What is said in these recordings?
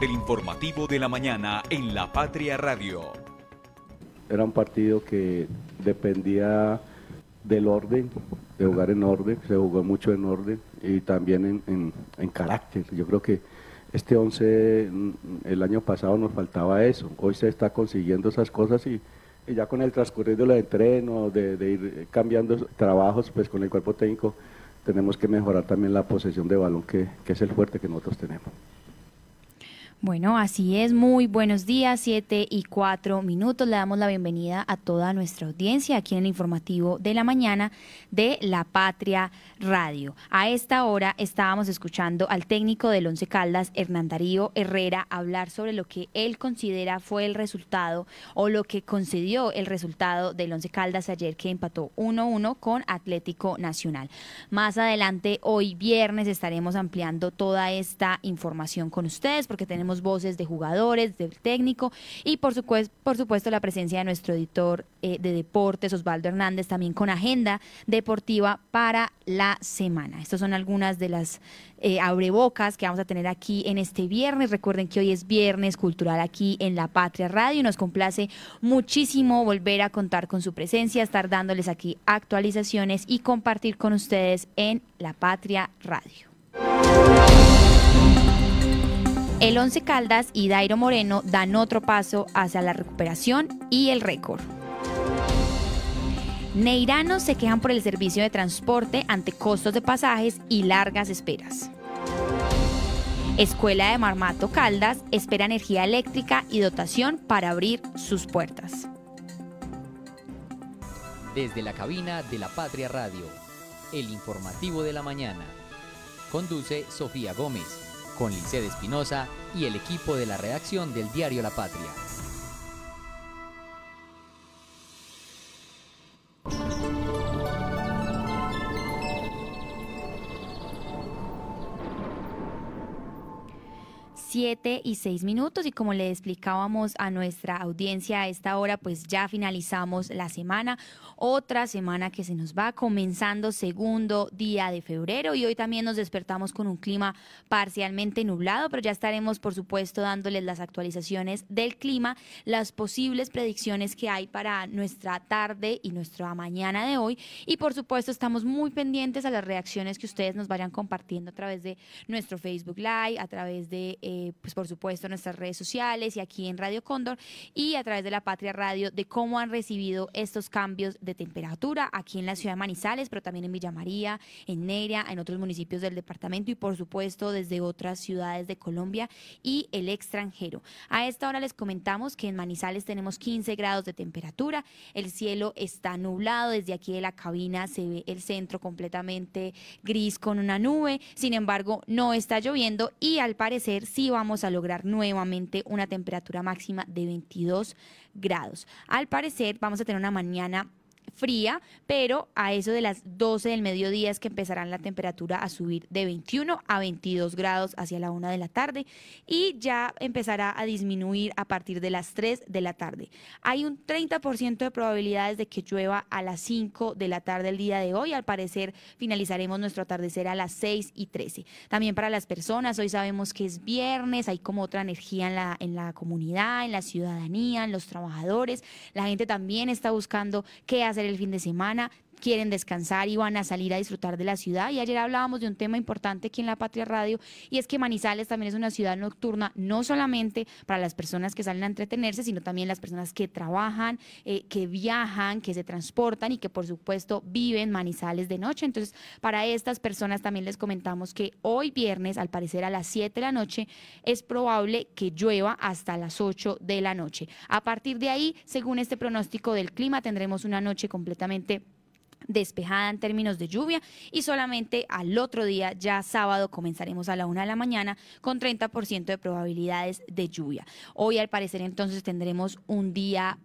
El informativo de la mañana en La Patria Radio. Era un partido que dependía del orden, de jugar en orden, se jugó mucho en orden y también en, carácter. Yo creo que este 11, mm, el año pasado nos faltaba eso, hoy se está consiguiendo esas cosas y, ya con el transcurrir de los entrenos, de, de, ir cambiando trabajos pues con el cuerpo técnico, tenemos que mejorar también la posesión de balón que es el fuerte que nosotros tenemos. Bueno, así es. Muy buenos días, siete y cuatro minutos. Le damos la bienvenida a toda nuestra audiencia aquí en el informativo de la mañana de La Patria Radio. A esta hora estábamos escuchando al técnico del Once Caldas, Hernán Darío Herrera, hablar sobre lo que él considera fue el resultado o lo que concedió el resultado del Once Caldas ayer que empató 1-1 con Atlético Nacional. Más adelante, hoy viernes, estaremos ampliando toda esta información con ustedes porque tenemos voces de jugadores, del técnico y por supuesto, la presencia de nuestro editor eh, de deportes, Osvaldo Hernández, también con agenda deportiva para la semana. Estas son algunas de las eh, abrebocas que vamos a tener aquí en este viernes. Recuerden que hoy es viernes cultural aquí en La Patria Radio y nos complace muchísimo volver a contar con su presencia, estar dándoles aquí actualizaciones y compartir con ustedes en La Patria Radio. El Once Caldas y Dairo Moreno dan otro paso hacia la recuperación y el récord. Neiranos se quejan por el servicio de transporte ante costos de pasajes y largas esperas. Escuela de Marmato Caldas espera energía eléctrica y dotación para abrir sus puertas. Desde la cabina de la Patria Radio, el informativo de la mañana. Conduce Sofía Gómez con Lice Espinosa y el equipo de la redacción del diario La Patria. 7 y 6 minutos. Y como le explicábamos a nuestra audiencia a esta hora, pues ya finalizamos la semana, otra semana que se nos va comenzando segundo día de febrero. Y hoy también nos despertamos con un clima parcialmente nublado, pero ya estaremos por supuesto dándoles las actualizaciones del clima, las posibles predicciones que hay para nuestra tarde y nuestra mañana de hoy. Y por supuesto estamos muy pendientes a las reacciones que ustedes nos vayan compartiendo a través de nuestro Facebook Live, a través de... Eh, eh, pues por supuesto, en nuestras redes sociales y aquí en Radio Cóndor y a través de la Patria Radio de cómo han recibido estos cambios de temperatura aquí en la ciudad de Manizales, pero también en Villa María, en Neria, en otros municipios del departamento y por supuesto desde otras ciudades de Colombia y el extranjero. A esta hora les comentamos que en Manizales tenemos 15 grados de temperatura, el cielo está nublado, desde aquí de la cabina se ve el centro completamente gris con una nube, sin embargo no está lloviendo y al parecer sí vamos a lograr nuevamente una temperatura máxima de 22 grados. Al parecer vamos a tener una mañana fría, pero a eso de las 12 del mediodía es que empezarán la temperatura a subir de 21 a 22 grados hacia la 1 de la tarde y ya empezará a disminuir a partir de las 3 de la tarde. Hay un 30% de probabilidades de que llueva a las 5 de la tarde el día de hoy. Al parecer finalizaremos nuestro atardecer a las 6 y 13. También para las personas, hoy sabemos que es viernes, hay como otra energía en la, en la comunidad, en la ciudadanía, en los trabajadores. La gente también está buscando qué hacer el fin de semana, quieren descansar y van a salir a disfrutar de la ciudad. Y ayer hablábamos de un tema importante aquí en la Patria Radio y es que Manizales también es una ciudad nocturna, no solamente para las personas que salen a entretenerse, sino también las personas que trabajan, eh, que viajan, que se transportan y que por supuesto viven Manizales de noche. Entonces, para estas personas también les comentamos que hoy viernes, al parecer a las 7 de la noche, es probable que llueva hasta las 8 de la noche. A partir de ahí, según este pronóstico del clima, tendremos una noche completamente despejada en términos de lluvia y solamente al otro día, ya sábado, comenzaremos a la una de la mañana con 30% de probabilidades de lluvia. Hoy al parecer entonces tendremos un día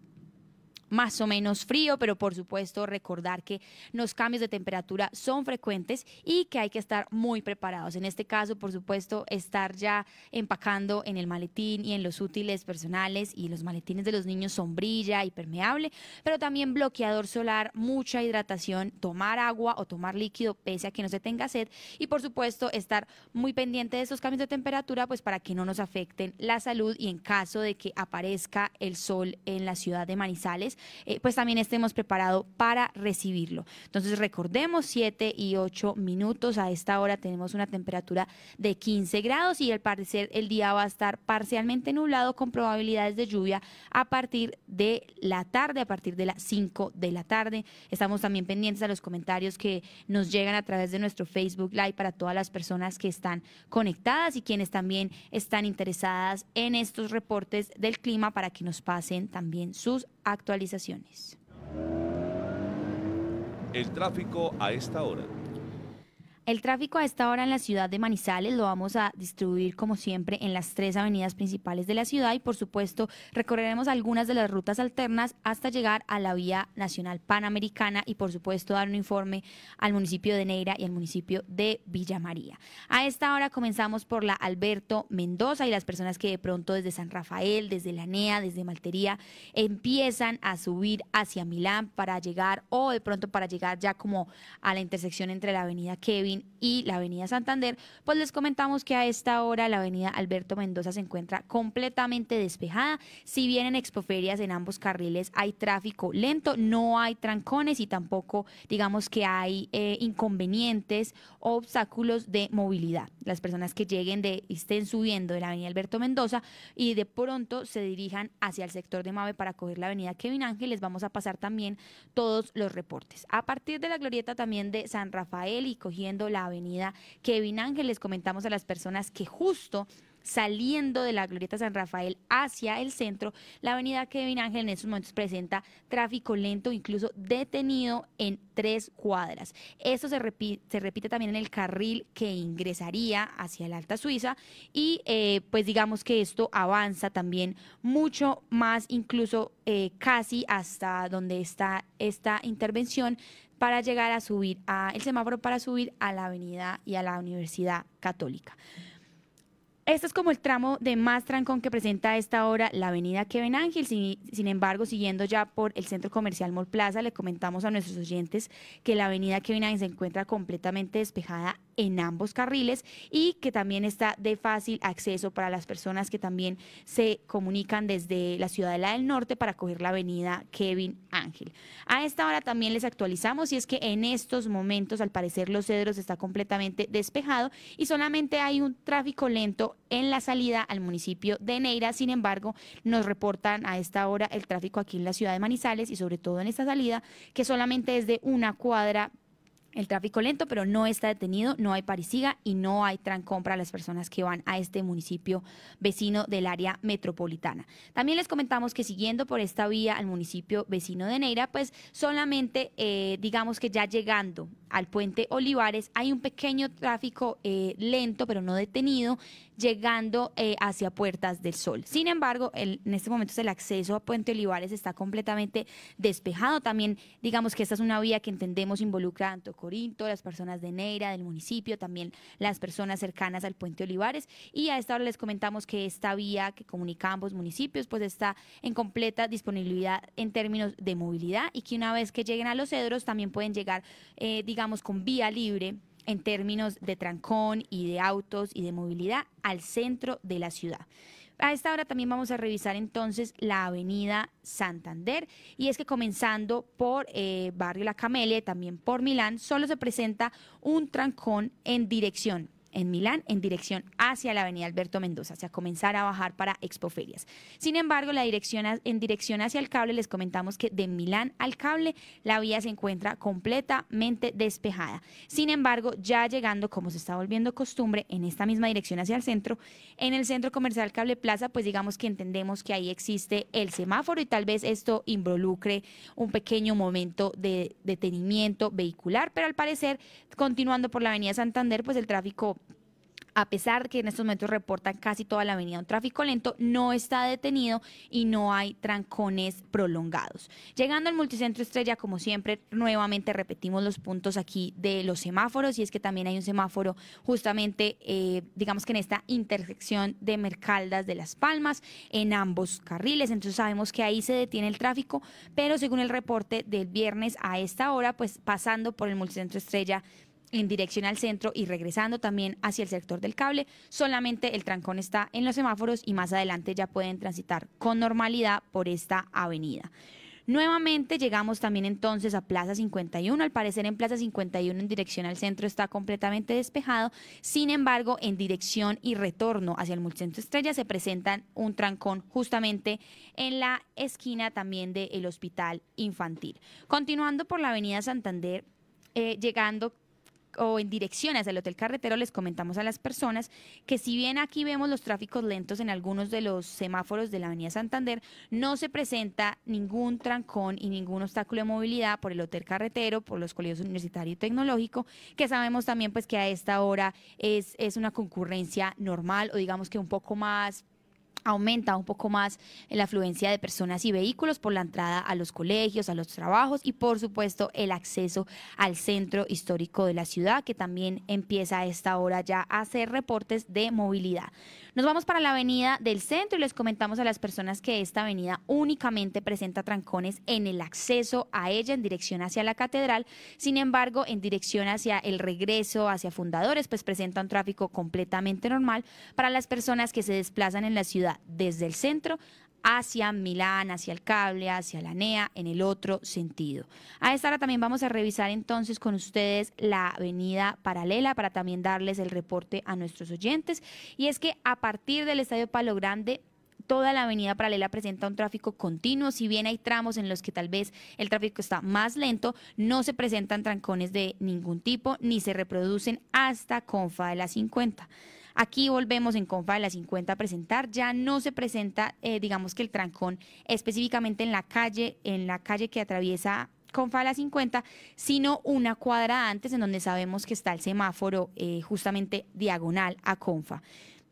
más o menos frío, pero por supuesto recordar que los cambios de temperatura son frecuentes y que hay que estar muy preparados. En este caso, por supuesto, estar ya empacando en el maletín y en los útiles personales y los maletines de los niños sombrilla y permeable, pero también bloqueador solar, mucha hidratación, tomar agua o tomar líquido pese a que no se tenga sed y por supuesto estar muy pendiente de estos cambios de temperatura pues para que no nos afecten la salud y en caso de que aparezca el sol en la ciudad de Manizales, eh, pues también estemos preparados para recibirlo. Entonces recordemos 7 y 8 minutos, a esta hora tenemos una temperatura de 15 grados y al parecer el día va a estar parcialmente nublado con probabilidades de lluvia a partir de la tarde, a partir de las 5 de la tarde. Estamos también pendientes a los comentarios que nos llegan a través de nuestro Facebook Live para todas las personas que están conectadas y quienes también están interesadas en estos reportes del clima para que nos pasen también sus actualizaciones. El tráfico a esta hora. El tráfico a esta hora en la ciudad de Manizales lo vamos a distribuir como siempre en las tres avenidas principales de la ciudad y por supuesto recorreremos algunas de las rutas alternas hasta llegar a la vía nacional panamericana y por supuesto dar un informe al municipio de Neira y al municipio de Villa María. A esta hora comenzamos por la Alberto Mendoza y las personas que de pronto desde San Rafael, desde la NEA, desde Maltería empiezan a subir hacia Milán para llegar o de pronto para llegar ya como a la intersección entre la avenida Kevin y la avenida Santander, pues les comentamos que a esta hora la avenida Alberto Mendoza se encuentra completamente despejada. Si bien en expoferias en ambos carriles hay tráfico lento, no hay trancones y tampoco digamos que hay eh, inconvenientes o obstáculos de movilidad. Las personas que lleguen de, estén subiendo de la avenida Alberto Mendoza y de pronto se dirijan hacia el sector de Mave para coger la avenida Kevin Ángel, les vamos a pasar también todos los reportes. A partir de la glorieta también de San Rafael y cogiendo la avenida Kevin Ángel. Les comentamos a las personas que justo saliendo de la Glorieta San Rafael hacia el centro, la avenida Kevin Ángel en estos momentos presenta tráfico lento, incluso detenido en tres cuadras. Esto se repite, se repite también en el carril que ingresaría hacia la Alta Suiza y eh, pues digamos que esto avanza también mucho más, incluso eh, casi hasta donde está esta intervención para llegar a subir a el semáforo para subir a la avenida y a la Universidad Católica. Este es como el tramo de más trancón que presenta a esta hora la avenida Kevin Ángel. Sin, embargo, siguiendo ya por el centro comercial Mall Plaza, le comentamos a nuestros oyentes que la avenida Kevin Ángel se encuentra completamente despejada en ambos carriles y que también está de fácil acceso para las personas que también se comunican desde la Ciudadela del Norte para coger la avenida Kevin Ángel. A esta hora también les actualizamos y es que en estos momentos al parecer Los Cedros está completamente despejado y solamente hay un tráfico lento en la salida al municipio de Neira. Sin embargo, nos reportan a esta hora el tráfico aquí en la ciudad de Manizales y sobre todo en esta salida que solamente es de una cuadra el tráfico lento, pero no está detenido, no hay parisiga y no hay trancón para las personas que van a este municipio vecino del área metropolitana. También les comentamos que siguiendo por esta vía al municipio vecino de Neira, pues solamente eh, digamos que ya llegando al puente Olivares hay un pequeño tráfico eh, lento, pero no detenido, llegando eh, hacia Puertas del Sol. Sin embargo, en este momento el acceso a Puente Olivares está completamente despejado. También digamos que esta es una vía que entendemos involucra tanto Corinto, las personas de Neira, del municipio, también las personas cercanas al Puente Olivares. Y a esta hora les comentamos que esta vía que comunica ambos municipios pues está en completa disponibilidad en términos de movilidad y que una vez que lleguen a los cedros también pueden llegar, eh, digamos, con vía libre en términos de trancón y de autos y de movilidad al centro de la ciudad. A esta hora también vamos a revisar entonces la avenida Santander y es que comenzando por eh, Barrio La Camelia y también por Milán, solo se presenta un trancón en dirección en Milán en dirección hacia la avenida Alberto Mendoza, o sea, comenzar a bajar para Expoferias. Sin embargo, la dirección en dirección hacia el cable les comentamos que de Milán al cable la vía se encuentra completamente despejada. Sin embargo, ya llegando, como se está volviendo costumbre, en esta misma dirección hacia el centro, en el centro comercial Cable Plaza, pues digamos que entendemos que ahí existe el semáforo y tal vez esto involucre un pequeño momento de detenimiento vehicular, pero al parecer, continuando por la avenida Santander, pues el tráfico a pesar de que en estos momentos reportan casi toda la avenida un tráfico lento, no está detenido y no hay trancones prolongados. Llegando al multicentro Estrella, como siempre, nuevamente repetimos los puntos aquí de los semáforos y es que también hay un semáforo justamente, eh, digamos que en esta intersección de Mercaldas de Las Palmas, en ambos carriles, entonces sabemos que ahí se detiene el tráfico, pero según el reporte del viernes a esta hora, pues pasando por el multicentro Estrella, en dirección al centro y regresando también hacia el sector del cable. Solamente el trancón está en los semáforos y más adelante ya pueden transitar con normalidad por esta avenida. Nuevamente llegamos también entonces a Plaza 51. Al parecer en Plaza 51 en dirección al centro está completamente despejado. Sin embargo, en dirección y retorno hacia el multicentro Estrella se presentan un trancón justamente en la esquina también del Hospital Infantil. Continuando por la Avenida Santander, eh, llegando o en dirección hacia el Hotel Carretero, les comentamos a las personas que si bien aquí vemos los tráficos lentos en algunos de los semáforos de la Avenida Santander, no se presenta ningún trancón y ningún obstáculo de movilidad por el Hotel Carretero, por los colegios universitario y tecnológico, que sabemos también pues que a esta hora es, es una concurrencia normal o digamos que un poco más aumenta un poco más la afluencia de personas y vehículos por la entrada a los colegios, a los trabajos y por supuesto el acceso al centro histórico de la ciudad que también empieza a esta hora ya a hacer reportes de movilidad. Nos vamos para la avenida del centro y les comentamos a las personas que esta avenida únicamente presenta trancones en el acceso a ella en dirección hacia la catedral, sin embargo en dirección hacia el regreso hacia fundadores pues presenta un tráfico completamente normal para las personas que se desplazan en la ciudad desde el centro hacia Milán, hacia el cable, hacia la NEA, en el otro sentido. A esta hora también vamos a revisar entonces con ustedes la avenida paralela para también darles el reporte a nuestros oyentes. Y es que a partir del Estadio Palo Grande toda la avenida paralela presenta un tráfico continuo, si bien hay tramos en los que tal vez el tráfico está más lento, no se presentan trancones de ningún tipo ni se reproducen hasta Confa de la 50. Aquí volvemos en Confa de la 50 a presentar, ya no se presenta, eh, digamos que el trancón específicamente en la calle, en la calle que atraviesa Confa de la 50, sino una cuadra antes en donde sabemos que está el semáforo eh, justamente diagonal a Confa.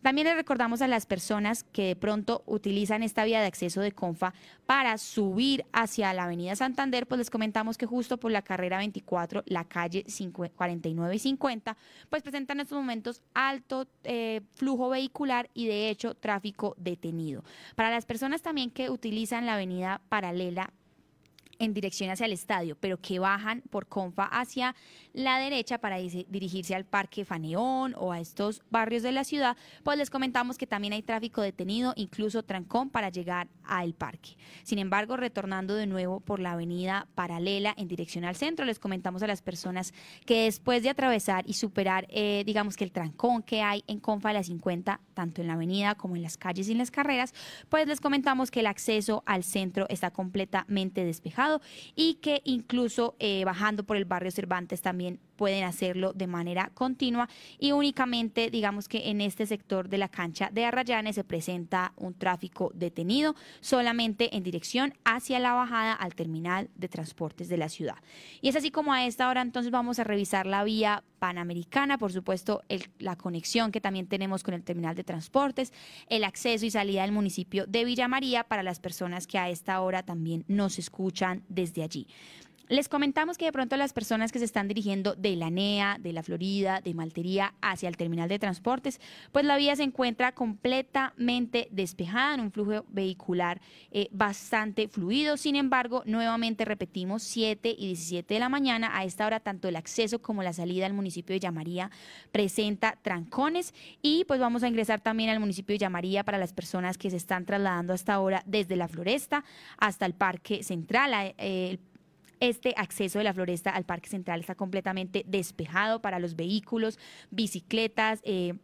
También le recordamos a las personas que de pronto utilizan esta vía de acceso de Confa para subir hacia la Avenida Santander, pues les comentamos que justo por la carrera 24, la calle 49 y 50, pues presentan en estos momentos alto eh, flujo vehicular y de hecho tráfico detenido. Para las personas también que utilizan la avenida paralela en dirección hacia el estadio, pero que bajan por Confa hacia la derecha para dirigirse al Parque Faneón o a estos barrios de la ciudad, pues les comentamos que también hay tráfico detenido, incluso trancón para llegar al parque. Sin embargo, retornando de nuevo por la avenida paralela en dirección al centro, les comentamos a las personas que después de atravesar y superar, eh, digamos que el trancón que hay en Confa de la 50, tanto en la avenida como en las calles y en las carreras, pues les comentamos que el acceso al centro está completamente despejado y que incluso eh, bajando por el barrio Cervantes también pueden hacerlo de manera continua y únicamente digamos que en este sector de la cancha de Arrayanes se presenta un tráfico detenido solamente en dirección hacia la bajada al terminal de transportes de la ciudad. Y es así como a esta hora entonces vamos a revisar la vía panamericana, por supuesto la conexión que también tenemos con el terminal de transportes, el acceso y salida del municipio de Villa María para las personas que a esta hora también nos escuchan desde allí. Les comentamos que de pronto las personas que se están dirigiendo de la NEA, de la Florida, de Maltería hacia el terminal de transportes, pues la vía se encuentra completamente despejada en un flujo vehicular eh, bastante fluido. Sin embargo, nuevamente repetimos, 7 y 17 de la mañana, a esta hora tanto el acceso como la salida al municipio de Yamaría presenta trancones y pues vamos a ingresar también al municipio de Yamaría para las personas que se están trasladando hasta ahora desde la Floresta hasta el Parque Central. Eh, este acceso de la floresta al Parque Central está completamente despejado para los vehículos, bicicletas. Eh,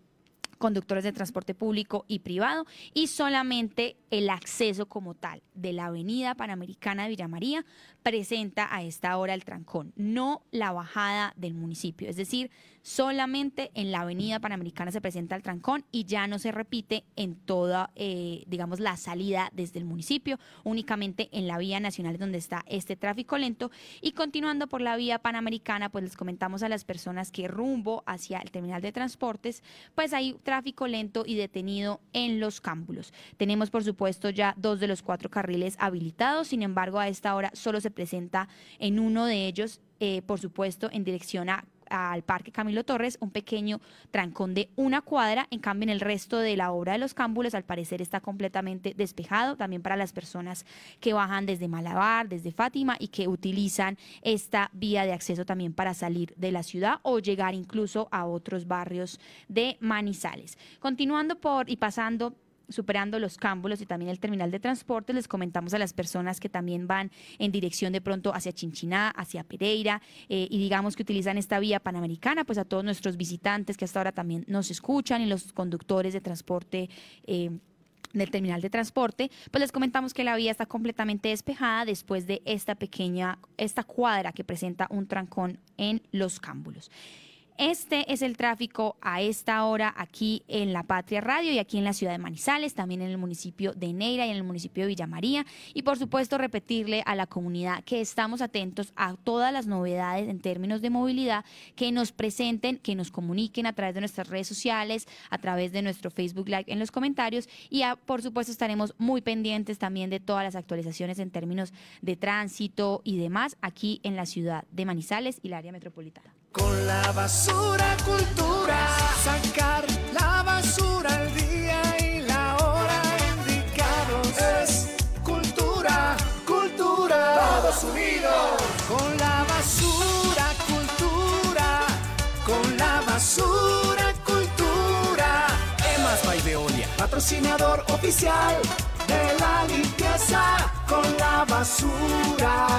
conductores de transporte público y privado y solamente el acceso como tal de la avenida Panamericana de Villa María presenta a esta hora el trancón, no la bajada del municipio. Es decir, solamente en la avenida Panamericana se presenta el trancón y ya no se repite en toda, eh, digamos, la salida desde el municipio, únicamente en la vía nacional donde está este tráfico lento. Y continuando por la vía Panamericana, pues les comentamos a las personas que rumbo hacia el terminal de transportes, pues hay tráfico lento y detenido en los cámbulos. Tenemos, por supuesto, ya dos de los cuatro carriles habilitados, sin embargo, a esta hora solo se presenta en uno de ellos, eh, por supuesto, en dirección a al Parque Camilo Torres un pequeño trancón de una cuadra. En cambio, en el resto de la obra de los cámbulos, al parecer está completamente despejado, también para las personas que bajan desde Malabar, desde Fátima y que utilizan esta vía de acceso también para salir de la ciudad o llegar incluso a otros barrios de Manizales. Continuando por y pasando superando los cámbulos y también el terminal de transporte, les comentamos a las personas que también van en dirección de pronto hacia Chinchiná, hacia Pereira, eh, y digamos que utilizan esta vía panamericana, pues a todos nuestros visitantes que hasta ahora también nos escuchan y los conductores de transporte. Eh, del terminal de transporte, pues les comentamos que la vía está completamente despejada después de esta pequeña, esta cuadra que presenta un trancón en los cámbulos. Este es el tráfico a esta hora aquí en La Patria Radio y aquí en la ciudad de Manizales, también en el municipio de Neira y en el municipio de Villa María. Y por supuesto repetirle a la comunidad que estamos atentos a todas las novedades en términos de movilidad que nos presenten, que nos comuniquen a través de nuestras redes sociales, a través de nuestro Facebook Live en los comentarios y por supuesto estaremos muy pendientes también de todas las actualizaciones en términos de tránsito y demás aquí en la ciudad de Manizales y la área metropolitana. Con la basura cultura, sacar la basura al día y la hora indicados. Es cultura, cultura, todos unidos. Con la basura cultura, con la basura cultura. Emas by Veolia, patrocinador oficial de la limpieza con la basura.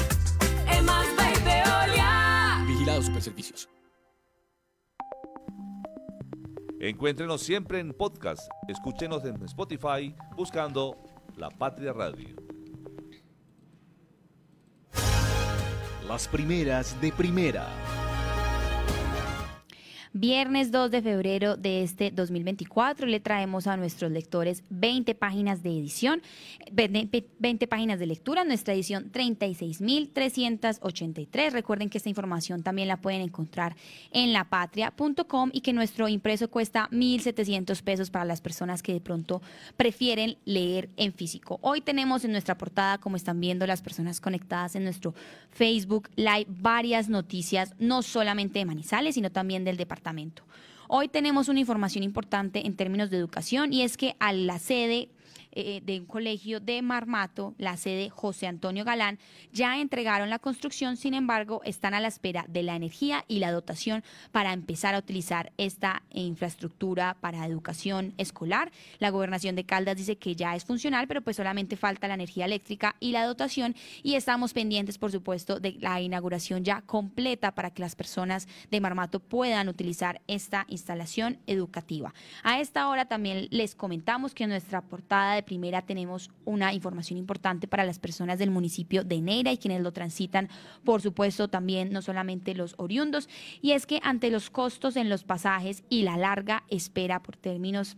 Superservicios. Encuéntrenos siempre en podcast. Escúchenos en Spotify buscando La Patria Radio. Las primeras de primera. Viernes 2 de febrero de este 2024 le traemos a nuestros lectores 20 páginas de edición, 20 páginas de lectura, nuestra edición 36.383. Recuerden que esta información también la pueden encontrar en lapatria.com y que nuestro impreso cuesta 1.700 pesos para las personas que de pronto prefieren leer en físico. Hoy tenemos en nuestra portada, como están viendo las personas conectadas en nuestro Facebook Live, varias noticias, no solamente de Manizales, sino también del departamento Hoy tenemos una información importante en términos de educación y es que a la sede eh, de un colegio de Marmato, la sede José Antonio Galán, ya entregaron la construcción, sin embargo, están a la espera de la energía y la dotación para empezar a utilizar esta infraestructura para educación escolar. La gobernación de Caldas dice que ya es funcional, pero pues solamente falta la energía eléctrica y la dotación y estamos pendientes, por supuesto, de la inauguración ya completa para que las personas de Marmato puedan utilizar esta instalación educativa. A esta hora también les comentamos que nuestra portada de primera tenemos una información importante para las personas del municipio de Neira y quienes lo transitan, por supuesto, también no solamente los oriundos, y es que ante los costos en los pasajes y la larga espera por términos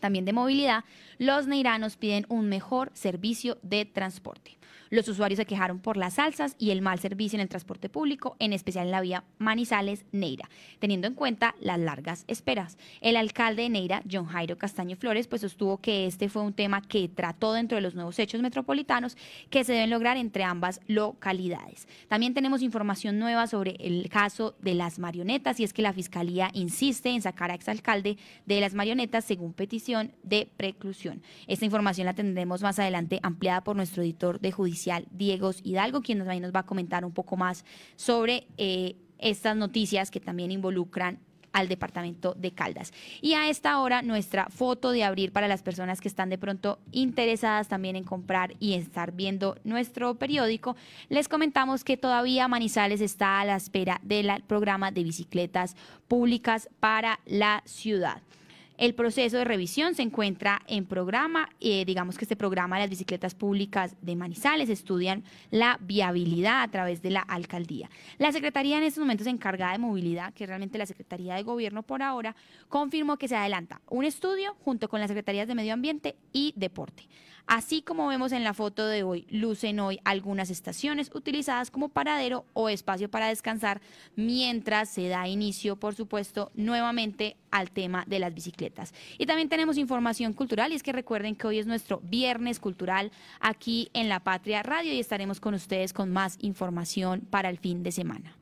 también de movilidad, los neiranos piden un mejor servicio de transporte. Los usuarios se quejaron por las alzas y el mal servicio en el transporte público, en especial en la vía Manizales-Neira, teniendo en cuenta las largas esperas. El alcalde de Neira, John Jairo Castaño Flores, pues sostuvo que este fue un tema que trató dentro de los nuevos hechos metropolitanos que se deben lograr entre ambas localidades. También tenemos información nueva sobre el caso de las marionetas y es que la Fiscalía insiste en sacar a exalcalde de las marionetas según petición de preclusión. Esta información la tendremos más adelante ampliada por nuestro editor de judicial, Diego Hidalgo, quien nos va a comentar un poco más sobre eh, estas noticias que también involucran al departamento de Caldas. Y a esta hora nuestra foto de abrir para las personas que están de pronto interesadas también en comprar y estar viendo nuestro periódico, les comentamos que todavía Manizales está a la espera del programa de bicicletas públicas para la ciudad. El proceso de revisión se encuentra en programa, eh, digamos que este programa de las bicicletas públicas de Manizales estudian la viabilidad a través de la alcaldía. La Secretaría en estos momentos encargada de movilidad, que es realmente la Secretaría de Gobierno por ahora, confirmó que se adelanta un estudio junto con las Secretarías de Medio Ambiente y Deporte. Así como vemos en la foto de hoy, lucen hoy algunas estaciones utilizadas como paradero o espacio para descansar mientras se da inicio, por supuesto, nuevamente al tema de las bicicletas. Y también tenemos información cultural y es que recuerden que hoy es nuestro viernes cultural aquí en La Patria Radio y estaremos con ustedes con más información para el fin de semana.